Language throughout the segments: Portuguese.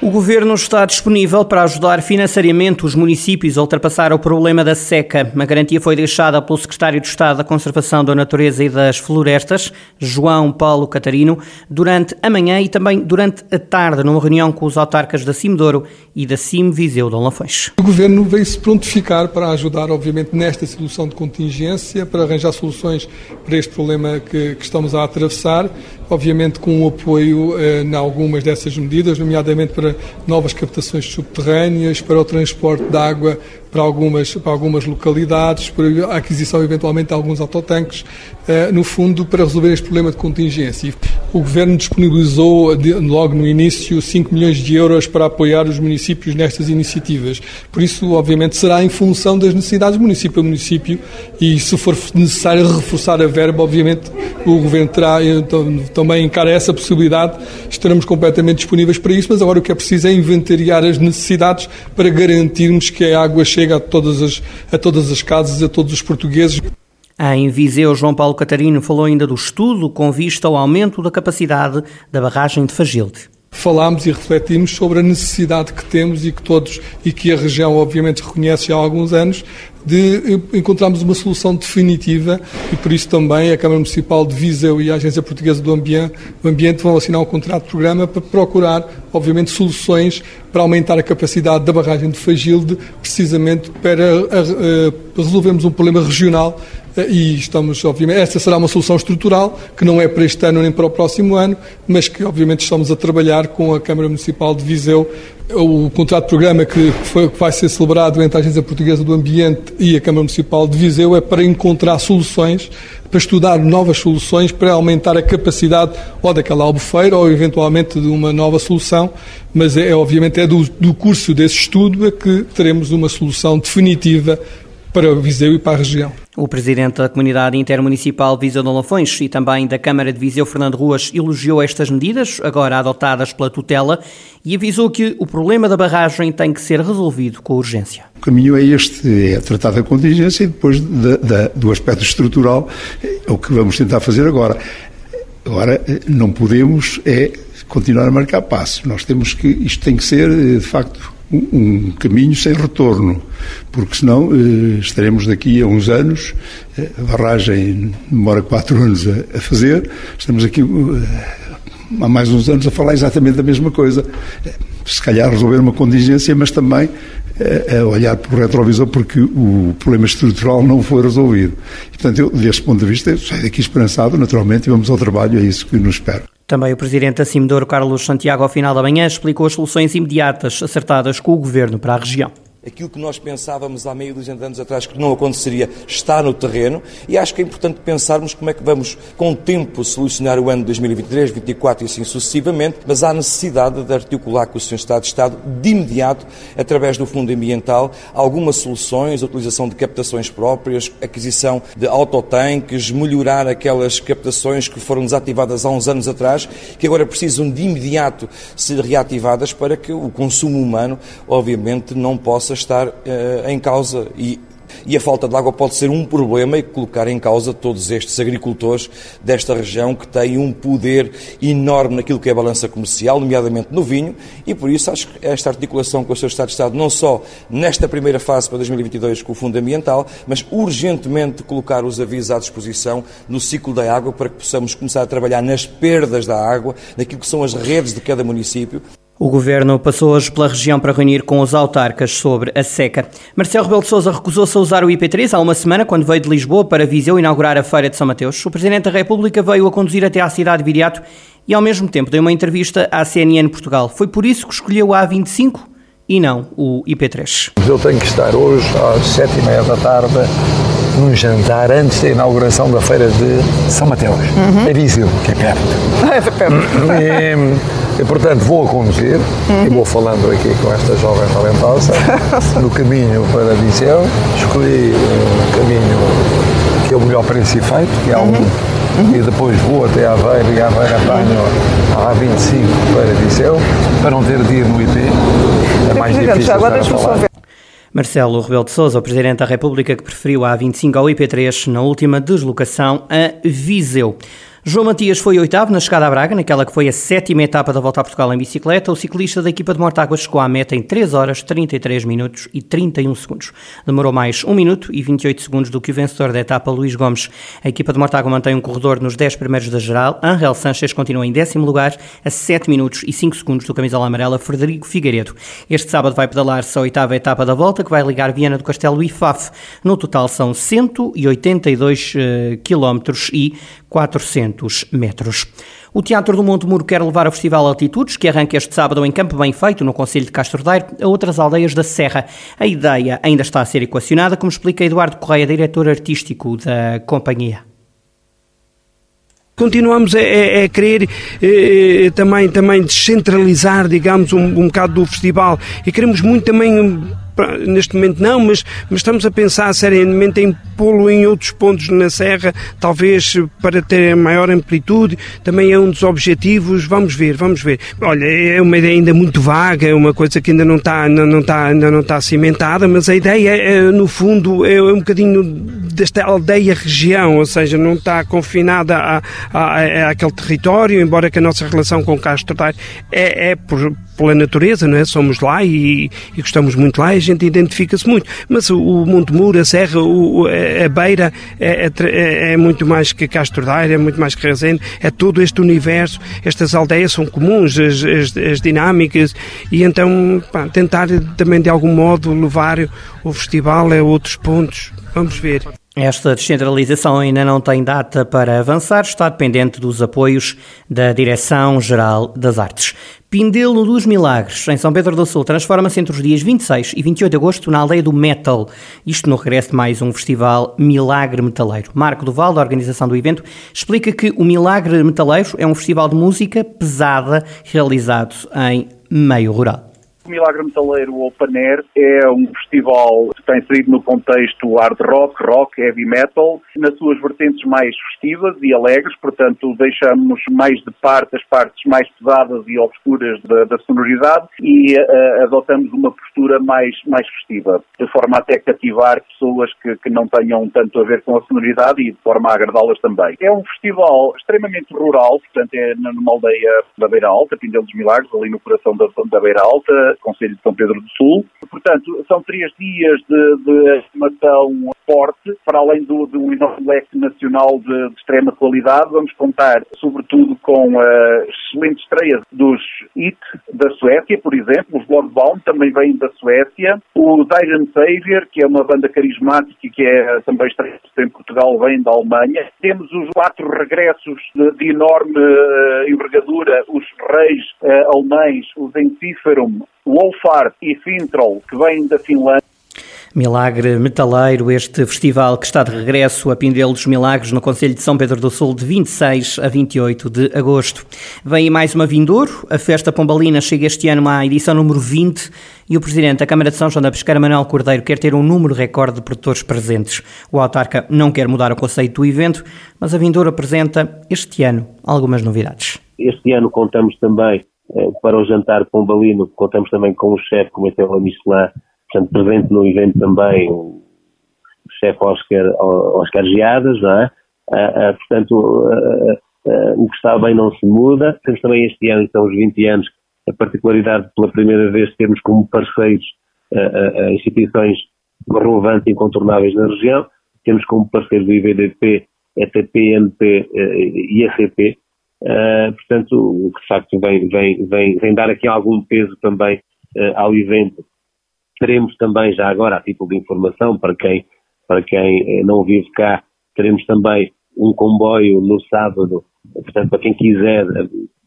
O Governo está disponível para ajudar financeiramente os municípios a ultrapassar o problema da seca. Uma garantia foi deixada pelo Secretário de Estado da Conservação da Natureza e das Florestas, João Paulo Catarino, durante a manhã e também durante a tarde, numa reunião com os autarcas da Cimedouro e da Cime Viseu de Lafões. O Governo veio-se prontificar para ajudar, obviamente, nesta solução de contingência, para arranjar soluções para este problema que, que estamos a atravessar, obviamente com o apoio eh, em algumas dessas medidas, nomeadamente para novas captações subterrâneas, para o transporte de água para algumas, para algumas localidades, para a aquisição eventualmente de alguns autotanques, eh, no fundo para resolver este problema de contingência. O Governo disponibilizou logo no início 5 milhões de euros para apoiar os municípios nestas iniciativas. Por isso, obviamente, será em função das necessidades município a município e se for necessário reforçar a verba, obviamente o Governo terá, então, também encara essa possibilidade, estaremos completamente disponíveis para isso, mas agora o que é preciso é inventariar as necessidades para garantirmos que a água chega a todas as, a todas as casas, a todos os portugueses. Em Viseu, João Paulo Catarino falou ainda do estudo com vista ao aumento da capacidade da barragem de Fagilde falámos e refletimos sobre a necessidade que temos e que todos e que a região obviamente reconhece há alguns anos de encontrarmos uma solução definitiva e por isso também a Câmara Municipal de Viseu e a Agência Portuguesa do Ambiente, do Ambiente vão assinar um contrato de programa para procurar, obviamente, soluções para aumentar a capacidade da barragem de Fagilde, precisamente para resolvermos um problema regional e estamos, obviamente, esta será uma solução estrutural, que não é para este ano nem para o próximo ano, mas que, obviamente, estamos a trabalhar com a Câmara Municipal de Viseu. O contrato de programa que, foi, que vai ser celebrado entre a Agência Portuguesa do Ambiente e a Câmara Municipal de Viseu é para encontrar soluções, para estudar novas soluções, para aumentar a capacidade ou daquela albufeira ou, eventualmente, de uma nova solução, mas é, obviamente, é do, do curso desse estudo é que teremos uma solução definitiva para Viseu e para a região. O presidente da Comunidade Intermunicipal Viseu de Lafões e também da Câmara de Viseu, Fernando Ruas, elogiou estas medidas, agora adotadas pela tutela, e avisou que o problema da barragem tem que ser resolvido com urgência. O caminho é este, é tratar da contingência e depois da, da, do aspecto estrutural, é o que vamos tentar fazer agora. Agora, não podemos é continuar a marcar passo. Nós temos que, isto tem que ser, de facto, um caminho sem retorno, porque senão eh, estaremos daqui a uns anos, eh, a barragem demora quatro anos a, a fazer, estamos aqui eh, há mais uns anos a falar exatamente a mesma coisa. Se calhar resolver uma contingência, mas também a olhar para o retrovisor porque o problema estrutural não foi resolvido. E, portanto, eu, deste ponto de vista, saio daqui esperançado, naturalmente, e vamos ao trabalho, é isso que nos espera. Também o presidente da Carlos Santiago, ao final da manhã, explicou as soluções imediatas acertadas com o governo para a região aquilo que nós pensávamos há meio dúzia de anos atrás que não aconteceria está no terreno e acho que é importante pensarmos como é que vamos, com o tempo, solucionar o ano de 2023, 2024 e assim sucessivamente, mas há necessidade de articular com o Sr. Estado de Estado de imediato, através do Fundo Ambiental, algumas soluções, a utilização de captações próprias, aquisição de autotanques, melhorar aquelas captações que foram desativadas há uns anos atrás, que agora precisam de imediato ser reativadas para que o consumo humano, obviamente, não possa estar uh, em causa e e a falta de água pode ser um problema e colocar em causa todos estes agricultores desta região que têm um poder enorme naquilo que é a balança comercial, nomeadamente no vinho, e por isso acho que esta articulação com o seu Estado de Estado, não só nesta primeira fase para 2022 com o Fundo Ambiental, mas urgentemente colocar os avisos à disposição no ciclo da água para que possamos começar a trabalhar nas perdas da água, naquilo que são as redes de cada município. O governo passou hoje pela região para reunir com os autarcas sobre a seca. Marcelo Rebelo de Sousa recusou-se a usar o IP3 há uma semana, quando veio de Lisboa para Viseu inaugurar a Feira de São Mateus. O Presidente da República veio a conduzir até à cidade de Viriato e, ao mesmo tempo, deu uma entrevista à CNN Portugal. Foi por isso que escolheu a A25 e não o IP3. Eu tenho que estar hoje às sete e meia da tarde num jantar antes da inauguração da Feira de São Mateus, uhum. Viseu, que é perto. É perto. E, e, portanto, vou a conduzir uhum. e vou falando aqui com esta jovem talentosa no caminho para Viseu. Escolhi um caminho que é o melhor preço e feito, que é uhum. um. Uhum. E depois vou até Aveiro e Aveiro apanho a A25 para Viseu, para não ter dia no IP. É mais difícil. Agora deixa-me só ver Marcelo Rebelo de Sousa, o Presidente da República, que preferiu a A25 ao IP3 na última deslocação a Viseu. João Matias foi oitavo na chegada a Braga, naquela que foi a sétima etapa da Volta a Portugal em bicicleta. O ciclista da equipa de Mortágua chegou à meta em 3 horas, 33 minutos e 31 segundos. Demorou mais 1 minuto e 28 segundos do que o vencedor da etapa, Luís Gomes. A equipa de Mortágua mantém um corredor nos 10 primeiros da geral. Angel Sanches continua em décimo lugar, a 7 minutos e 5 segundos do camisola amarela, Frederico Figueiredo. Este sábado vai pedalar-se a oitava etapa da Volta, que vai ligar Viana do Castelo e Faf. No total são 182 uh, quilómetros e 400 metros. O Teatro do Monte Muro quer levar o Festival Altitudes, que arranca este sábado em Campo Bem Feito, no Conselho de Castro Daire, a outras aldeias da Serra. A ideia ainda está a ser equacionada, como explica Eduardo Correia, diretor artístico da companhia continuamos a, a, a querer eh, eh também, também descentralizar, digamos, um, um bocado do festival e queremos muito também neste momento não, mas, mas estamos a pensar seriamente em pô-lo em outros pontos na Serra, talvez para ter maior amplitude, também é um dos objetivos, vamos ver, vamos ver. Olha, é uma ideia ainda muito vaga, é uma coisa que ainda não está, ainda não está, ainda não está cimentada, mas a ideia, é, no fundo, é um bocadinho desta aldeia-região, ou seja, não está confinada a, a, a, àquele território, embora que a nossa relação com Castro é, é por, pela natureza, não é? Somos lá e, e gostamos muito lá e a gente identifica-se muito. Mas o, o Monte Muro, a Serra, o, a Beira é, é, é, é, muito mais que Castro Daire, é muito mais que Rezende, é todo este universo, estas aldeias são comuns, as, as, as dinâmicas e então pá, tentar também de algum modo levar o festival a outros pontos. Vamos ver. Esta descentralização ainda não tem data para avançar, está dependente dos apoios da Direção-Geral das Artes. Pindelo dos Milagres, em São Pedro do Sul, transforma-se entre os dias 26 e 28 de agosto na aldeia do Metal. Isto no regresso de mais um festival Milagre Metaleiro. Marco Duval, da organização do evento, explica que o Milagre Metaleiro é um festival de música pesada realizado em meio rural. O Milagre Metaleiro Open Air é um festival que está inserido no contexto hard rock, rock, heavy metal, nas suas vertentes mais festivas e alegres, portanto deixamos mais de parte as partes mais pesadas e obscuras da, da sonoridade e uh, adotamos uma postura mais, mais festiva, de forma até cativar pessoas que, que não tenham tanto a ver com a sonoridade e de forma a agradá-las também. É um festival extremamente rural, portanto é numa aldeia da Beira Alta, Pindel dos Milagres, ali no coração da, da Beira Alta, Conselho de São Pedro do Sul. Portanto, são três dias de, de forte, para além do, do enorme leque nacional de, de, extrema qualidade. Vamos contar, sobretudo, com a excelente estreia dos IT da Suécia, por exemplo. Os Bloodbound também vêm da Suécia. O Iron Savior, que é uma banda carismática que é também estreia em Portugal, vem da Alemanha. Temos os quatro regressos de, de enorme uh, envergadura, os reis uh, alemães, os Encipherum, Wolfart e Fintroll, que vêm da Finlândia. Milagre Metaleiro, este festival que está de regresso a Pindelo dos Milagres no Conselho de São Pedro do Sul de 26 a 28 de agosto. Vem mais uma vindouro, a festa pombalina chega este ano à edição número 20 e o Presidente da Câmara de São João da Pesqueira, Manuel Cordeiro, quer ter um número recorde de produtores presentes. O autarca não quer mudar o conceito do evento, mas a vindouro apresenta este ano algumas novidades. Este ano contamos também eh, para o jantar pombalino, contamos também com o chefe como Comitê Michelin, portanto, presente no evento também o chefe Oscar, Oscar Geadas, não é? Uh, uh, portanto, uh, o que está bem não se muda. Temos também este ano, então, os 20 anos, a particularidade pela primeira vez termos como parceiros instituições relevantes e incontornáveis na região. Temos como parceiros o IVDP, ETP, MP e ACP, Uh, portanto, o que de facto vem, vem, vem, vem dar aqui algum peso também ao evento. Teremos também, já agora, a título de informação, para quem, para quem eh, não vive cá, teremos também um comboio no sábado, portanto, para quem quiser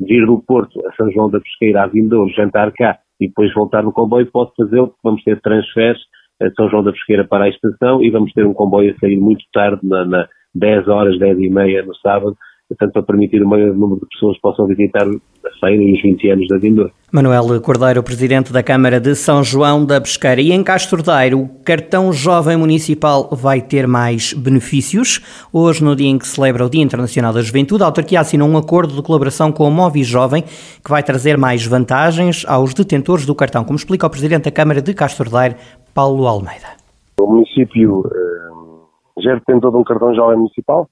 vir do Porto a São João da Pesqueira, a Vindouro, jantar cá e depois voltar no comboio, pode fazê-lo, vamos ter transferes a São João da Pesqueira para a estação e vamos ter um comboio a sair muito tarde, na, na 10 horas, 10 e meia no sábado, portanto, para permitir o maior número de pessoas que possam visitar a feira e os 20 anos da Vindoura. Manuel Cordeiro, Presidente da Câmara de São João da Pesqueira. E em Castro Daire, o cartão jovem municipal vai ter mais benefícios. Hoje, no dia em que celebra o Dia Internacional da Juventude, a autarquia assinou um acordo de colaboração com o Movi Jovem, que vai trazer mais vantagens aos detentores do cartão, como explica o Presidente da Câmara de Castro Daire, Paulo Almeida. O município uh, já tem todo um cartão jovem municipal,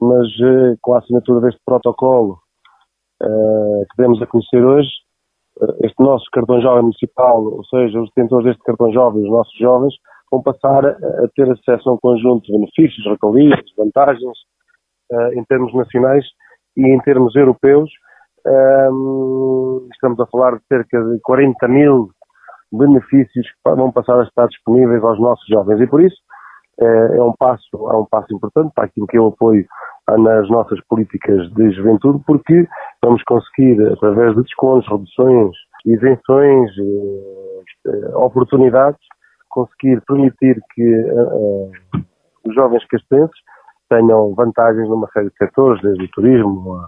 mas uh, com a assinatura deste protocolo uh, que demos a conhecer hoje, este nosso cartão jovem municipal, ou seja, os detentores deste cartão jovem, os nossos jovens, vão passar a ter acesso a um conjunto de benefícios, regalias, vantagens, em termos nacionais e em termos europeus. estamos a falar de cerca de 40 mil benefícios que vão passar a estar disponíveis aos nossos jovens. E por isso é, é um passo, é um passo importante para aquilo que eu apoio nas nossas políticas de juventude, porque vamos conseguir, através de descontos, reduções, isenções, eh, eh, oportunidades, conseguir permitir que eh, os jovens castenses tenham vantagens numa série de setores, desde o turismo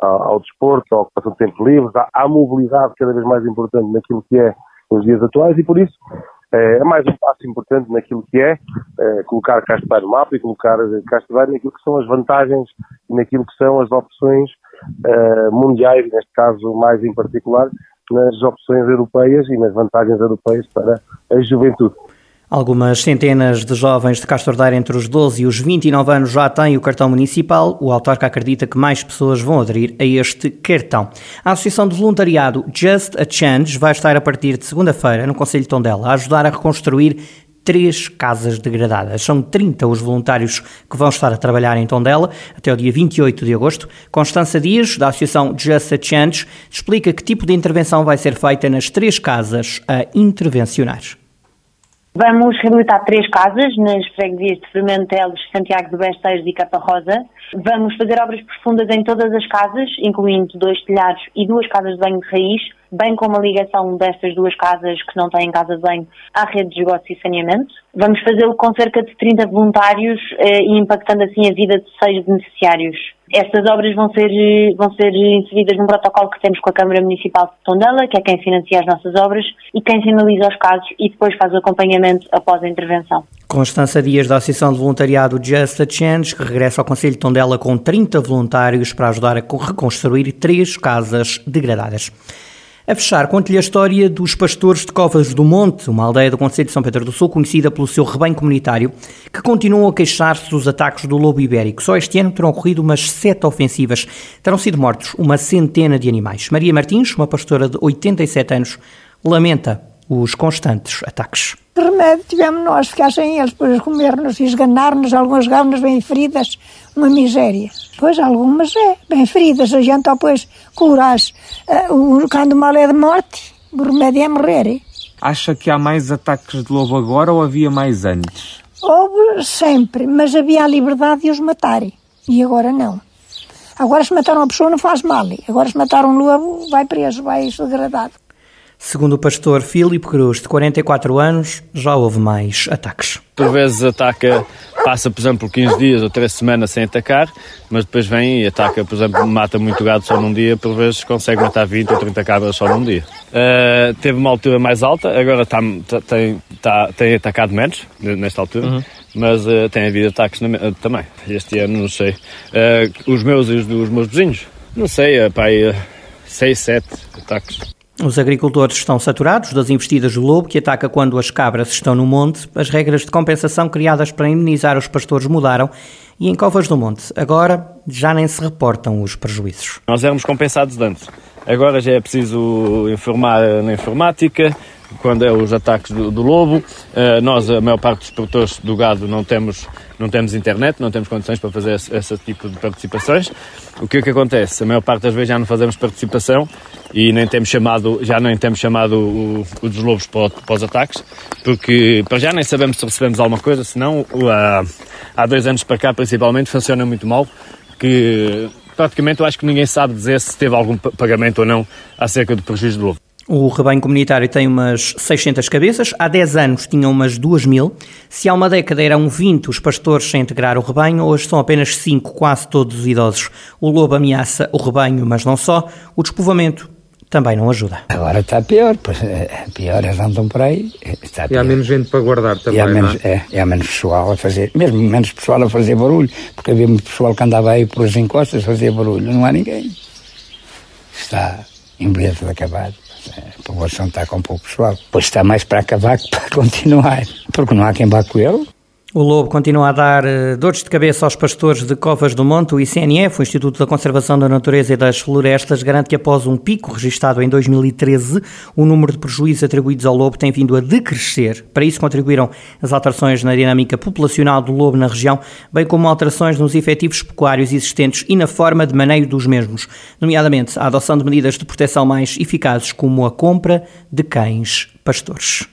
ao, desporto, à ocupação de tempo livre, à, mobilidade cada vez mais importante naquilo que é nos dias atuais e por isso eh, é mais um passo importante naquilo que é, é colocar Castelar no mapa e colocar Castelar naquilo que são as vantagens e naquilo que são as opções mundiais, neste caso mais em particular, nas opções europeias e nas vantagens europeias para a juventude. Algumas centenas de jovens de Castordeira entre os 12 e os 29 anos já têm o cartão municipal. O autarca acredita que mais pessoas vão aderir a este cartão. A Associação de Voluntariado Just a Change vai estar a partir de segunda-feira no Conselho de Tondela a ajudar a reconstruir três casas degradadas. São 30 os voluntários que vão estar a trabalhar em Tondela até o dia 28 de agosto. Constança Dias, da Associação Just a Change, explica que tipo de intervenção vai ser feita nas três casas a intervencionar. Vamos reabilitar três casas nas freguesias de Fermentelos, Santiago de Besteiros e Capa Rosa. Vamos fazer obras profundas em todas as casas, incluindo dois telhados e duas casas de banho de raiz, bem como a ligação destas duas casas que não têm casa de banho à rede de esgotos e saneamento. Vamos fazê-lo com cerca de 30 voluntários eh, e impactando assim a vida de seis beneficiários. Estas obras vão ser, vão ser inseridas num protocolo que temos com a Câmara Municipal de Tondela, que é quem financia as nossas obras e quem sinaliza os casos e depois faz o acompanhamento após a intervenção. Constança Dias, da Associação de Voluntariado Just a Change, que regressa ao Conselho de Tondela com 30 voluntários para ajudar a reconstruir três casas degradadas. A fechar, conto-lhe a história dos pastores de Covas do Monte, uma aldeia do Conselho de São Pedro do Sul, conhecida pelo seu rebanho comunitário, que continuam a queixar-se dos ataques do lobo ibérico. Só este ano terão ocorrido umas sete ofensivas. Terão sido mortos uma centena de animais. Maria Martins, uma pastora de 87 anos, lamenta os constantes ataques. Que remédio tivemos nós ficar sem eles, depois comer-nos e esganar-nos, algumas ganas bem feridas, uma miséria. Pois algumas é, bem feridas, a gente depois curas, uh, quando o mal é de morte, o remédio é morrer. Hein? Acha que há mais ataques de lobo agora ou havia mais antes? Houve sempre, mas havia a liberdade de os matarem, e agora não. Agora se mataram uma pessoa não faz mal, agora se mataram um lobo vai preso, vai degradado. Segundo o pastor Filipe Cruz, de 44 anos, já houve mais ataques. Por vezes ataca, passa, por exemplo, 15 dias ou 3 semanas sem atacar, mas depois vem e ataca, por exemplo, mata muito gado só num dia, por vezes consegue matar 20 ou 30 cabras só num dia. Uh, teve uma altura mais alta, agora tá, tá, tem, tá, tem atacado menos, nesta altura. Uhum. Mas uh, tem havido ataques na, uh, também. Este ano, não sei. os meus e os dos meus vizinhos, não sei, uh, pai, 6, 7 ataques. Os agricultores estão saturados das investidas do lobo, que ataca quando as cabras estão no monte. As regras de compensação criadas para indenizar os pastores mudaram e em Covas do Monte, agora já nem se reportam os prejuízos. Nós éramos compensados antes. Agora já é preciso informar na informática, quando é os ataques do, do lobo. Uh, nós, a maior parte dos produtores do gado, não temos, não temos internet, não temos condições para fazer esse, esse tipo de participações. O que é que acontece? A maior parte das vezes já não fazemos participação e nem temos chamado, já nem temos chamado o, o dos lobos para, para, os ataques, porque para já nem sabemos se recebemos alguma coisa, senão há, há dois anos para cá principalmente funciona muito mal, que praticamente eu acho que ninguém sabe dizer se teve algum pagamento ou não acerca do prejuízo do lobo. O rebanho comunitário tem umas 600 cabeças, há 10 anos tinham umas 2 mil. Se há uma década eram 20 os pastores a integrar o rebanho, hoje são apenas 5, quase todos idosos. O lobo ameaça o rebanho, mas não só. O despovoamento também não ajuda. Agora está pior, pois é, pior, eles andam por aí. Está pior. E há menos gente para guardar também. E há, menos, é? É, e há menos pessoal a fazer, mesmo menos pessoal a fazer barulho, porque havia muito pessoal que andava aí por as encostas a fazer barulho, não há ninguém. Está em beleza de acabado. A população está com pouco pessoal. Pois está mais para acabar que para continuar, porque não há quem vá com ele. O lobo continua a dar eh, dores de cabeça aos pastores de Covas do Monte. O ICNF, o Instituto da Conservação da Natureza e das Florestas, garante que após um pico registrado em 2013, o número de prejuízos atribuídos ao lobo tem vindo a decrescer. Para isso contribuíram as alterações na dinâmica populacional do lobo na região, bem como alterações nos efetivos pecuários existentes e na forma de maneio dos mesmos, nomeadamente a adoção de medidas de proteção mais eficazes, como a compra de cães pastores.